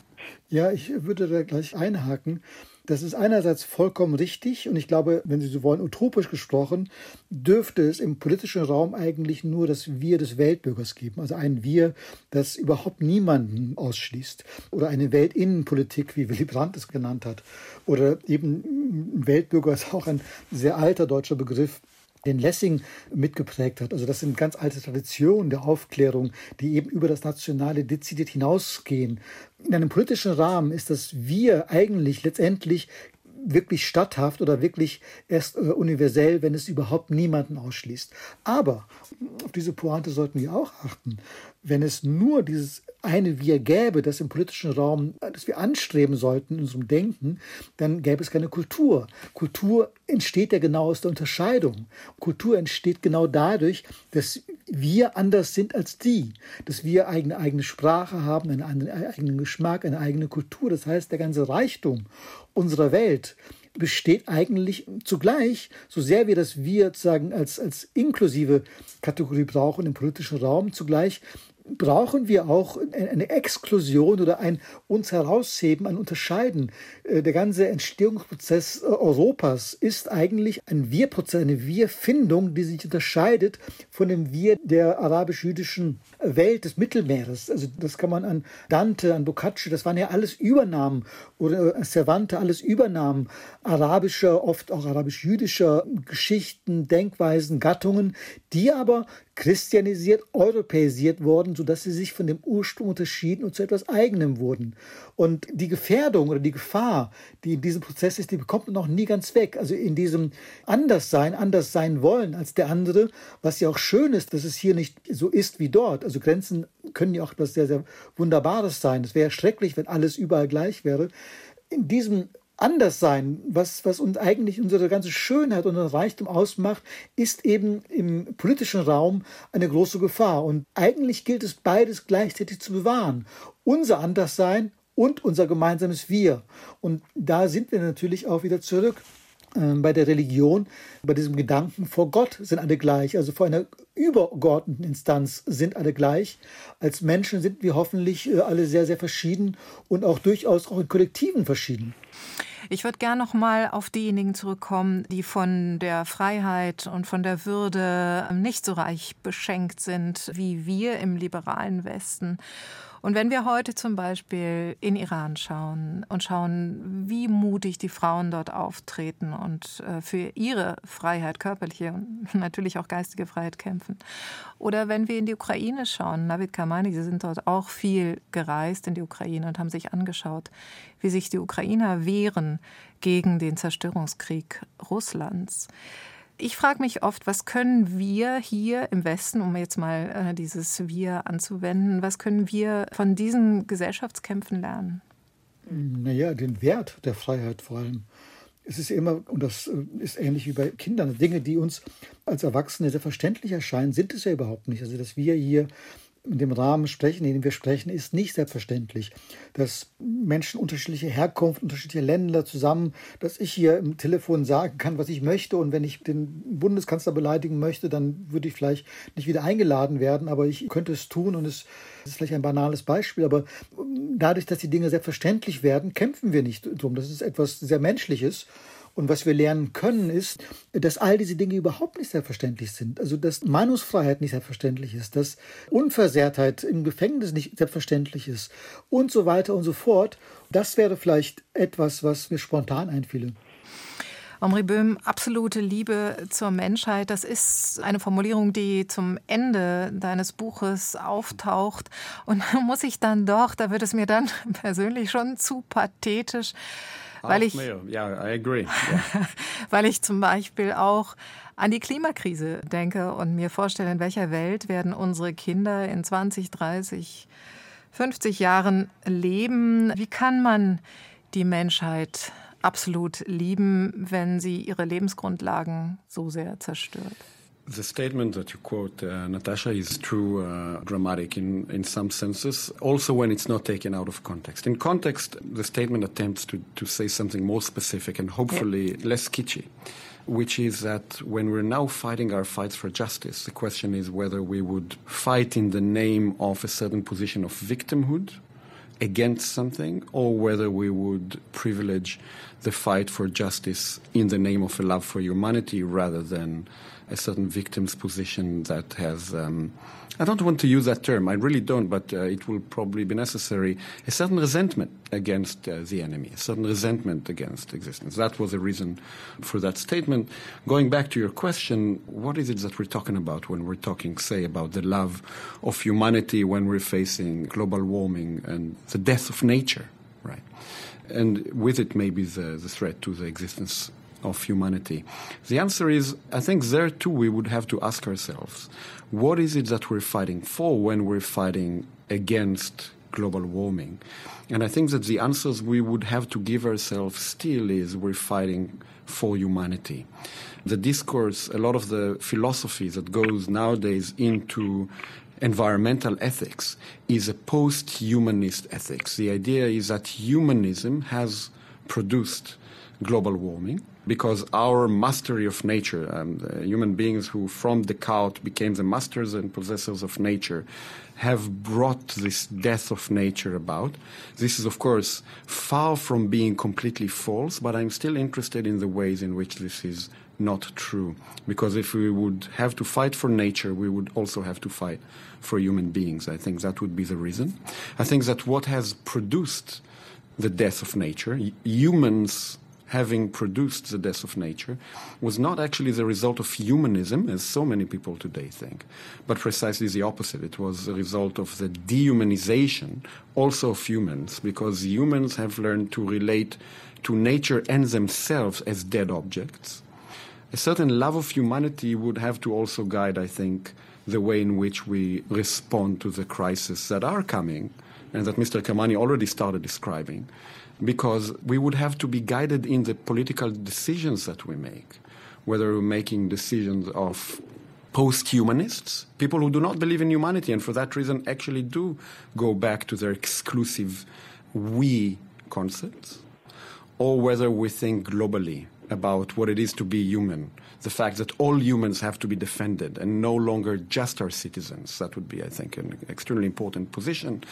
Ja, ich würde da gleich einhaken. Das ist einerseits vollkommen richtig und ich glaube, wenn Sie so wollen, utopisch gesprochen, dürfte es im politischen Raum eigentlich nur das Wir des Weltbürgers geben. Also ein Wir, das überhaupt niemanden ausschließt. Oder eine Weltinnenpolitik, wie Willy Brandt es genannt hat. Oder eben Weltbürger ist auch ein sehr alter deutscher Begriff, den Lessing mitgeprägt hat. Also das sind ganz alte Traditionen der Aufklärung, die eben über das Nationale dezidiert hinausgehen. In einem politischen Rahmen ist das Wir eigentlich letztendlich wirklich statthaft oder wirklich erst äh, universell, wenn es überhaupt niemanden ausschließt. Aber auf diese Pointe sollten wir auch achten. Wenn es nur dieses eine Wir gäbe, das im politischen Raum, das wir anstreben sollten in unserem Denken, dann gäbe es keine Kultur. Kultur entsteht ja genau aus der Unterscheidung. Kultur entsteht genau dadurch, dass wir anders sind als die, dass wir eine eigene Sprache haben, einen eigenen Geschmack, eine eigene Kultur. Das heißt, der ganze Reichtum unserer Welt besteht eigentlich zugleich, so sehr wir das Wir sozusagen als, als inklusive Kategorie brauchen im politischen Raum, zugleich brauchen wir auch eine Exklusion oder ein uns herausheben, ein Unterscheiden. Äh, der ganze Entstehungsprozess äh, Europas ist eigentlich ein Wir-Prozess, eine Wir-Findung, die sich unterscheidet von dem Wir der arabisch-jüdischen Welt des Mittelmeeres. Also das kann man an Dante, an Boccaccio, das waren ja alles Übernahmen oder äh, Cervantes, alles Übernahmen arabischer, oft auch arabisch-jüdischer Geschichten, Denkweisen, Gattungen, die aber christianisiert, europäisiert worden, sodass sie sich von dem Ursprung unterschieden und zu etwas Eigenem wurden. Und die Gefährdung oder die Gefahr, die in diesem Prozess ist, die bekommt man noch nie ganz weg. Also in diesem Anderssein, anders sein wollen als der andere, was ja auch schön ist, dass es hier nicht so ist wie dort. Also Grenzen können ja auch etwas sehr, sehr Wunderbares sein. Es wäre schrecklich, wenn alles überall gleich wäre. In diesem anders sein, was, was uns eigentlich unsere ganze Schönheit und Reichtum ausmacht, ist eben im politischen Raum eine große Gefahr. Und eigentlich gilt es beides gleichzeitig zu bewahren. Unser Anderssein und unser gemeinsames Wir. Und da sind wir natürlich auch wieder zurück ähm, bei der Religion, bei diesem Gedanken, vor Gott sind alle gleich, also vor einer übergeordneten Instanz sind alle gleich. Als Menschen sind wir hoffentlich äh, alle sehr, sehr verschieden und auch durchaus auch in Kollektiven verschieden. Ich würde gerne noch mal auf diejenigen zurückkommen, die von der Freiheit und von der Würde nicht so reich beschenkt sind wie wir im liberalen Westen. Und wenn wir heute zum Beispiel in Iran schauen und schauen, wie mutig die Frauen dort auftreten und äh, für ihre Freiheit, körperliche und natürlich auch geistige Freiheit kämpfen. Oder wenn wir in die Ukraine schauen, Navid Kamani, Sie sind dort auch viel gereist in die Ukraine und haben sich angeschaut, wie sich die Ukrainer wehren gegen den Zerstörungskrieg Russlands. Ich frage mich oft, was können wir hier im Westen, um jetzt mal äh, dieses Wir anzuwenden, was können wir von diesen Gesellschaftskämpfen lernen? Naja, den Wert der Freiheit vor allem. Es ist immer, und das äh, ist ähnlich wie bei Kindern, Dinge, die uns als Erwachsene selbstverständlich erscheinen, sind es ja überhaupt nicht. Also, dass wir hier in dem Rahmen sprechen, in dem wir sprechen, ist nicht selbstverständlich. Dass Menschen unterschiedlicher Herkunft, unterschiedlicher Länder zusammen, dass ich hier im Telefon sagen kann, was ich möchte und wenn ich den Bundeskanzler beleidigen möchte, dann würde ich vielleicht nicht wieder eingeladen werden, aber ich könnte es tun und es ist vielleicht ein banales Beispiel, aber dadurch, dass die Dinge selbstverständlich werden, kämpfen wir nicht drum. Das ist etwas sehr Menschliches und was wir lernen können, ist, dass all diese Dinge überhaupt nicht selbstverständlich sind. Also, dass Meinungsfreiheit nicht selbstverständlich ist, dass Unversehrtheit im Gefängnis nicht selbstverständlich ist und so weiter und so fort. Das wäre vielleicht etwas, was mir spontan einfiele. Omri Böhm, absolute Liebe zur Menschheit, das ist eine Formulierung, die zum Ende deines Buches auftaucht. Und da muss ich dann doch, da wird es mir dann persönlich schon zu pathetisch, weil ich, yeah, I agree. Yeah. weil ich zum Beispiel auch an die Klimakrise denke und mir vorstelle, in welcher Welt werden unsere Kinder in 20, 30, 50 Jahren leben. Wie kann man die Menschheit absolut lieben, wenn sie ihre Lebensgrundlagen so sehr zerstört? The statement that you quote, uh, Natasha, is true, uh, dramatic in, in some senses, also when it's not taken out of context. In context, the statement attempts to, to say something more specific and hopefully yeah. less kitschy, which is that when we're now fighting our fights for justice, the question is whether we would fight in the name of a certain position of victimhood against something or whether we would privilege the fight for justice in the name of a love for humanity rather than a certain victim's position that has, um, I don't want to use that term, I really don't, but uh, it will probably be necessary, a certain resentment against uh, the enemy, a certain resentment against existence. That was the reason for that statement. Going back to your question, what is it that we're talking about when we're talking, say, about the love of humanity when we're facing global warming and the death of nature, right? And with it, maybe the, the threat to the existence of humanity? The answer is I think there too we would have to ask ourselves what is it that we're fighting for when we're fighting against global warming? And I think that the answers we would have to give ourselves still is we're fighting for humanity. The discourse, a lot of the philosophy that goes nowadays into environmental ethics is a post humanist ethics. The idea is that humanism has produced global warming because our mastery of nature, um, human beings who from the cow became the masters and possessors of nature, have brought this death of nature about. This is, of course, far from being completely false, but I'm still interested in the ways in which this is not true. Because if we would have to fight for nature, we would also have to fight for human beings. I think that would be the reason. I think that what has produced the death of nature, humans having produced the death of nature was not actually the result of humanism, as so many people today think, but precisely the opposite. It was the result of the dehumanization also of humans, because humans have learned to relate to nature and themselves as dead objects. A certain love of humanity would have to also guide, I think, the way in which we respond to the crises that are coming and that Mr. Kamani already started describing because we would have to be guided in the political decisions that we make, whether we're making decisions of post humanists, people who do not believe in humanity, and for that reason actually do go back to their exclusive we concepts, or whether we think globally about what it is to be human. The fact that all humans have to be defended and no longer just our citizens. That would be, I think, an extremely important position.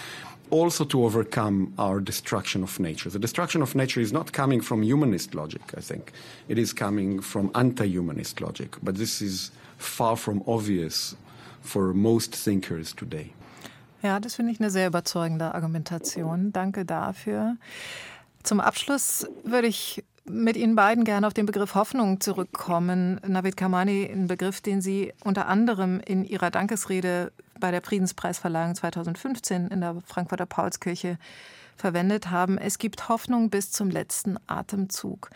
Also, to overcome our destruction of nature. The destruction of nature is not coming from humanist logic, I think. It is coming from anti humanist logic. But this is far from obvious for most thinkers today. Ja, das finde ich eine sehr überzeugende Argumentation. Danke dafür. Zum Abschluss würde ich mit Ihnen beiden gerne auf den Begriff Hoffnung zurückkommen. Navid Kamani, ein Begriff, den Sie unter anderem in Ihrer Dankesrede bei der Friedenspreisverleihung 2015 in der Frankfurter Paulskirche verwendet haben. Es gibt Hoffnung bis zum letzten Atemzug.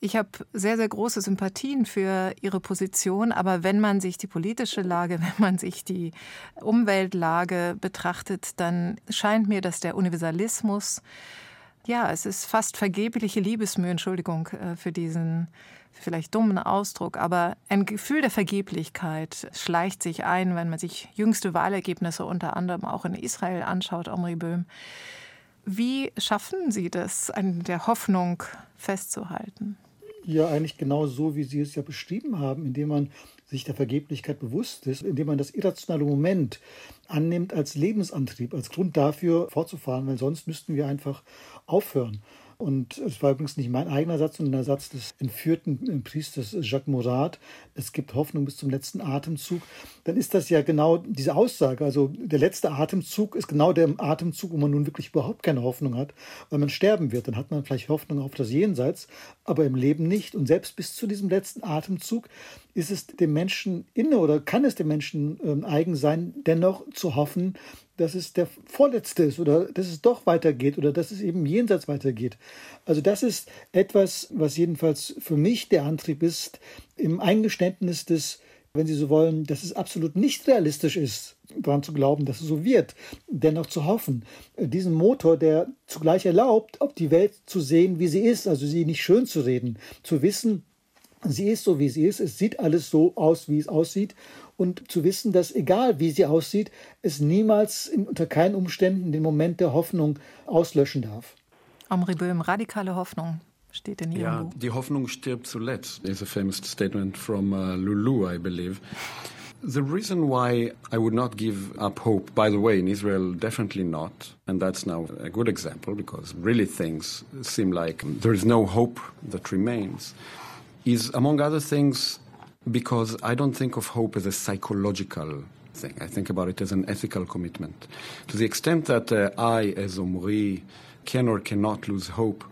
Ich habe sehr, sehr große Sympathien für Ihre Position, aber wenn man sich die politische Lage, wenn man sich die Umweltlage betrachtet, dann scheint mir, dass der Universalismus, ja, es ist fast vergebliche Liebesmühe, Entschuldigung äh, für diesen vielleicht dummen Ausdruck, aber ein Gefühl der Vergeblichkeit schleicht sich ein, wenn man sich jüngste Wahlergebnisse unter anderem auch in Israel anschaut, Omri Böhm. Wie schaffen Sie das, an der Hoffnung festzuhalten? Ja, eigentlich genau so, wie Sie es ja beschrieben haben, indem man sich der Vergeblichkeit bewusst ist, indem man das irrationale Moment annimmt als Lebensantrieb, als Grund dafür fortzufahren, weil sonst müssten wir einfach aufhören. Und es war übrigens nicht mein eigener Satz, sondern der Satz des entführten Priesters Jacques Morat. Es gibt Hoffnung bis zum letzten Atemzug. Dann ist das ja genau diese Aussage. Also der letzte Atemzug ist genau der Atemzug, wo man nun wirklich überhaupt keine Hoffnung hat, weil man sterben wird. Dann hat man vielleicht Hoffnung auf das Jenseits, aber im Leben nicht. Und selbst bis zu diesem letzten Atemzug ist es dem Menschen inne oder kann es dem Menschen äh, eigen sein, dennoch zu hoffen, dass es der vorletzte ist oder dass es doch weitergeht oder dass es eben jenseits weitergeht. Also das ist etwas, was jedenfalls für mich der Antrieb ist, im Eingeständnis des, wenn Sie so wollen, dass es absolut nicht realistisch ist, daran zu glauben, dass es so wird, dennoch zu hoffen. Diesen Motor, der zugleich erlaubt, ob die Welt zu sehen, wie sie ist, also sie nicht schön zu reden, zu wissen, sie ist so, wie sie ist, es sieht alles so aus, wie es aussieht und zu wissen, dass egal wie sie aussieht, es niemals in, unter keinen Umständen den Moment der Hoffnung auslöschen darf. Omri Böhm, radikale Hoffnung steht in Ihrem ja, Buch. Die Hoffnung stirbt zuletzt is a famous statement from uh, Lulu, I believe. The reason why I would not give up hope, by the way, in Israel, definitely not, and that's now a good example because really things seem like there is no hope that remains, is among other things because I don't think of hope as a psychological thing. I think about it as an ethical commitment. To the extent that uh, I, as Omri, can or cannot lose hope,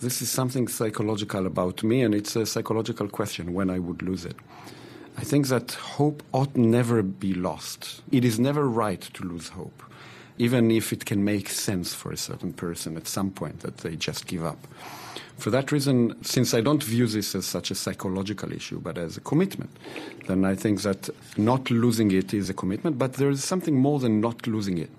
this is something psychological about me, and it's a psychological question when I would lose it. I think that hope ought never be lost. It is never right to lose hope, even if it can make sense for a certain person at some point that they just give up. For that reason, since I don't view this as such a psychological issue, but as a commitment, then I think that not losing it is a commitment, but there is something more than not losing it.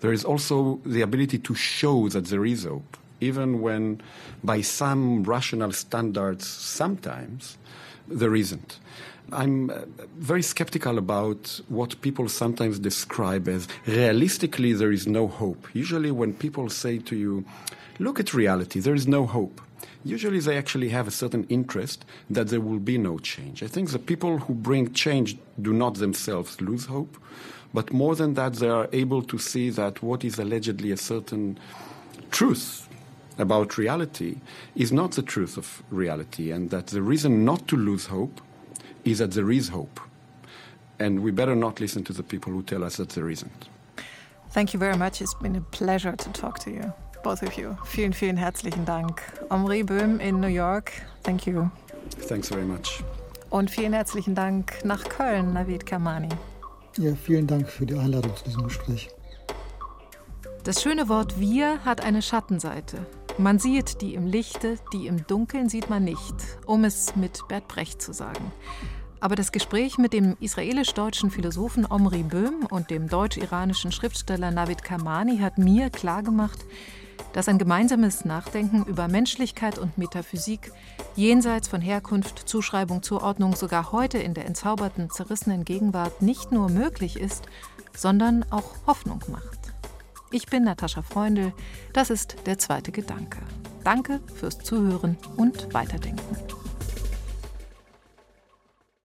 There is also the ability to show that there is hope, even when, by some rational standards, sometimes there isn't. I'm uh, very skeptical about what people sometimes describe as realistically there is no hope. Usually, when people say to you, look at reality, there is no hope usually they actually have a certain interest that there will be no change. I think the people who bring change do not themselves lose hope, but more than that, they are able to see that what is allegedly a certain truth about reality is not the truth of reality, and that the reason not to lose hope is that there is hope. And we better not listen to the people who tell us that there isn't. Thank you very much. It's been a pleasure to talk to you. both of you. Vielen, vielen herzlichen Dank. Omri Böhm in New York, thank you. Thanks very much. Und vielen herzlichen Dank nach Köln, Navid Kamani. Ja, vielen Dank für die Einladung zu diesem Gespräch. Das schöne Wort wir hat eine Schattenseite. Man sieht die im Lichte, die im Dunkeln sieht man nicht, um es mit Bert Brecht zu sagen. Aber das Gespräch mit dem israelisch-deutschen Philosophen Omri Böhm und dem deutsch-iranischen Schriftsteller Navid Kamani hat mir klargemacht, dass ein gemeinsames Nachdenken über Menschlichkeit und Metaphysik jenseits von Herkunft, Zuschreibung, Zuordnung sogar heute in der entzauberten, zerrissenen Gegenwart nicht nur möglich ist, sondern auch Hoffnung macht. Ich bin Natascha Freundl, das ist der zweite Gedanke. Danke fürs Zuhören und Weiterdenken.